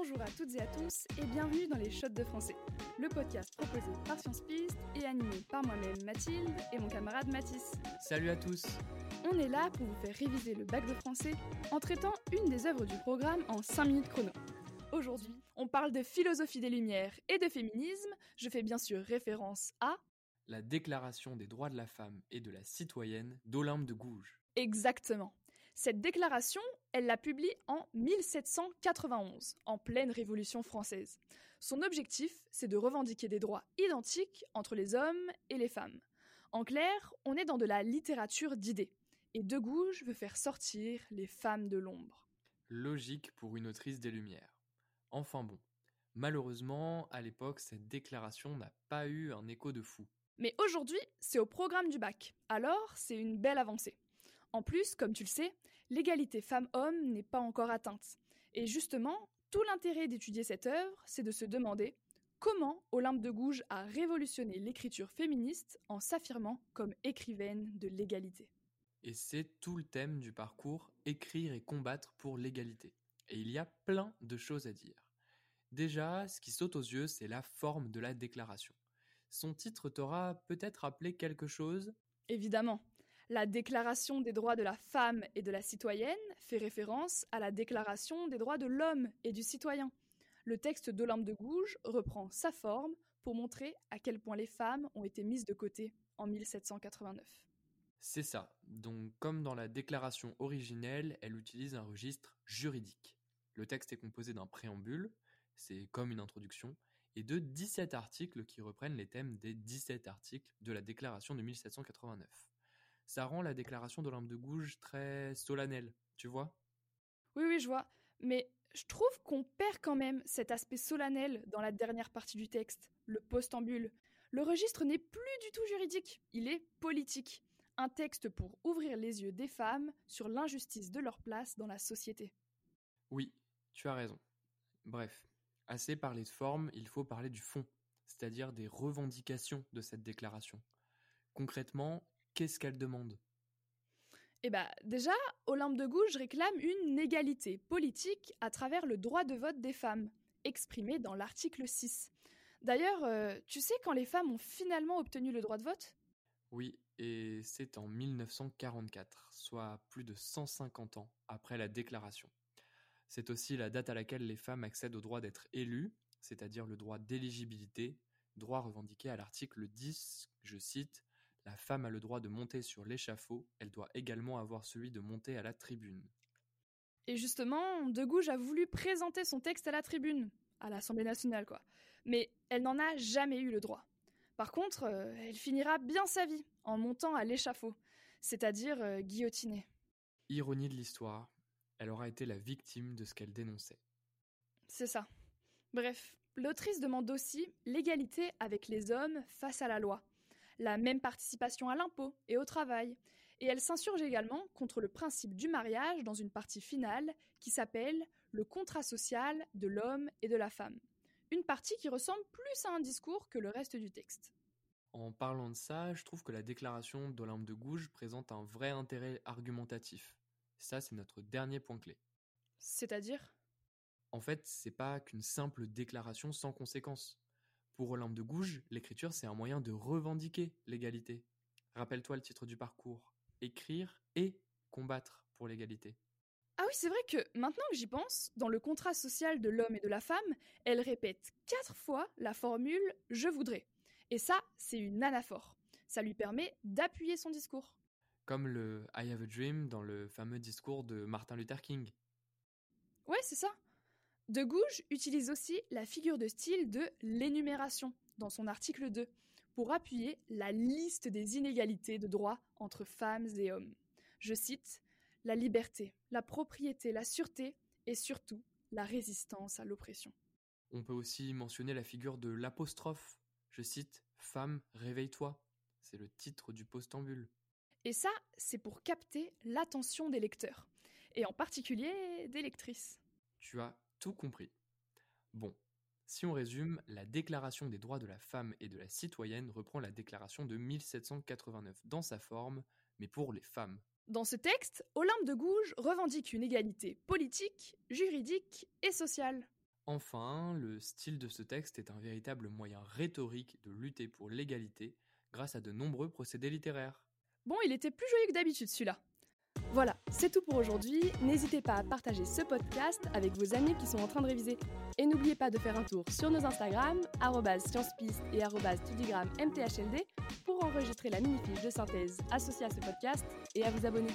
Bonjour à toutes et à tous et bienvenue dans les Shots de français, le podcast proposé par Science Piste et animé par moi-même Mathilde et mon camarade Mathis. Salut à tous On est là pour vous faire réviser le bac de français en traitant une des œuvres du programme en 5 minutes chrono. Aujourd'hui, on parle de philosophie des Lumières et de féminisme. Je fais bien sûr référence à La Déclaration des droits de la femme et de la citoyenne d'Olympe de Gouges. Exactement. Cette déclaration, elle la publie en 1791, en pleine Révolution française. Son objectif, c'est de revendiquer des droits identiques entre les hommes et les femmes. En clair, on est dans de la littérature d'idées. Et De Gouges veut faire sortir les femmes de l'ombre. Logique pour une autrice des Lumières. Enfin bon. Malheureusement, à l'époque, cette déclaration n'a pas eu un écho de fou. Mais aujourd'hui, c'est au programme du bac. Alors, c'est une belle avancée. En plus, comme tu le sais, l'égalité femmes-hommes n'est pas encore atteinte. Et justement, tout l'intérêt d'étudier cette œuvre, c'est de se demander comment Olympe de Gouges a révolutionné l'écriture féministe en s'affirmant comme écrivaine de l'égalité. Et c'est tout le thème du parcours Écrire et combattre pour l'égalité. Et il y a plein de choses à dire. Déjà, ce qui saute aux yeux, c'est la forme de la déclaration. Son titre t'aura peut-être rappelé quelque chose? Évidemment, la Déclaration des droits de la femme et de la citoyenne fait référence à la Déclaration des droits de l'homme et du citoyen. Le texte d'Olympe de Gouges reprend sa forme pour montrer à quel point les femmes ont été mises de côté en 1789. C'est ça. Donc, comme dans la déclaration originelle, elle utilise un registre juridique. Le texte est composé d'un préambule, c'est comme une introduction, et de 17 articles qui reprennent les thèmes des 17 articles de la déclaration de 1789. Ça rend la déclaration d'Olympe de Gouges très solennelle, tu vois? Oui, oui, je vois. Mais je trouve qu'on perd quand même cet aspect solennel dans la dernière partie du texte, le postambule. Le registre n'est plus du tout juridique, il est politique. Un texte pour ouvrir les yeux des femmes sur l'injustice de leur place dans la société. Oui, tu as raison. Bref, assez parlé de forme, il faut parler du fond, c'est-à-dire des revendications de cette déclaration. Concrètement, qu'est-ce qu'elle demande? Eh bah, déjà, Olympe de Gouges réclame une égalité politique à travers le droit de vote des femmes, exprimé dans l'article 6. D'ailleurs, euh, tu sais quand les femmes ont finalement obtenu le droit de vote? Oui, et c'est en 1944, soit plus de 150 ans après la déclaration. C'est aussi la date à laquelle les femmes accèdent au droit d'être élues, c'est-à-dire le droit d'éligibilité, droit revendiqué à l'article 10, je cite, La femme a le droit de monter sur l'échafaud, elle doit également avoir celui de monter à la tribune. Et justement, De Gouges a voulu présenter son texte à la tribune, à l'Assemblée nationale quoi. Mais elle n'en a jamais eu le droit. Par contre, euh, elle finira bien sa vie en montant à l'échafaud, c'est-à-dire euh, guillotinée. Ironie de l'histoire, elle aura été la victime de ce qu'elle dénonçait. C'est ça. Bref, l'autrice demande aussi l'égalité avec les hommes face à la loi, la même participation à l'impôt et au travail, et elle s'insurge également contre le principe du mariage dans une partie finale qui s'appelle le contrat social de l'homme et de la femme. Une partie qui ressemble plus à un discours que le reste du texte. En parlant de ça, je trouve que la déclaration d'Olympe de Gouges présente un vrai intérêt argumentatif. Ça, c'est notre dernier point clé. C'est-à-dire? En fait, c'est pas qu'une simple déclaration sans conséquence. Pour Olympe de Gouges, l'écriture, c'est un moyen de revendiquer l'égalité. Rappelle-toi le titre du parcours. Écrire et combattre pour l'égalité. Ah oui, c'est vrai que maintenant que j'y pense, dans le contrat social de l'homme et de la femme, elle répète quatre fois la formule je voudrais. Et ça, c'est une anaphore. Ça lui permet d'appuyer son discours. Comme le I have a dream dans le fameux discours de Martin Luther King. Ouais, c'est ça. De Gouges utilise aussi la figure de style de l'énumération dans son article 2 pour appuyer la liste des inégalités de droits entre femmes et hommes. Je cite la liberté, la propriété, la sûreté et surtout la résistance à l'oppression. On peut aussi mentionner la figure de l'apostrophe. Je cite Femme, réveille-toi. C'est le titre du postambule. Et ça, c'est pour capter l'attention des lecteurs, et en particulier des lectrices. Tu as tout compris. Bon, si on résume, la Déclaration des droits de la femme et de la citoyenne reprend la Déclaration de 1789 dans sa forme, mais pour les femmes. Dans ce texte, Olympe de Gouges revendique une égalité politique, juridique et sociale. Enfin, le style de ce texte est un véritable moyen rhétorique de lutter pour l'égalité grâce à de nombreux procédés littéraires. Bon, il était plus joyeux que d'habitude celui-là. Voilà, c'est tout pour aujourd'hui. N'hésitez pas à partager ce podcast avec vos amis qui sont en train de réviser. Et n'oubliez pas de faire un tour sur nos Instagram, sciencepiste et mthld, pour enregistrer la mini-fiche de synthèse associée à ce podcast et à vous abonner.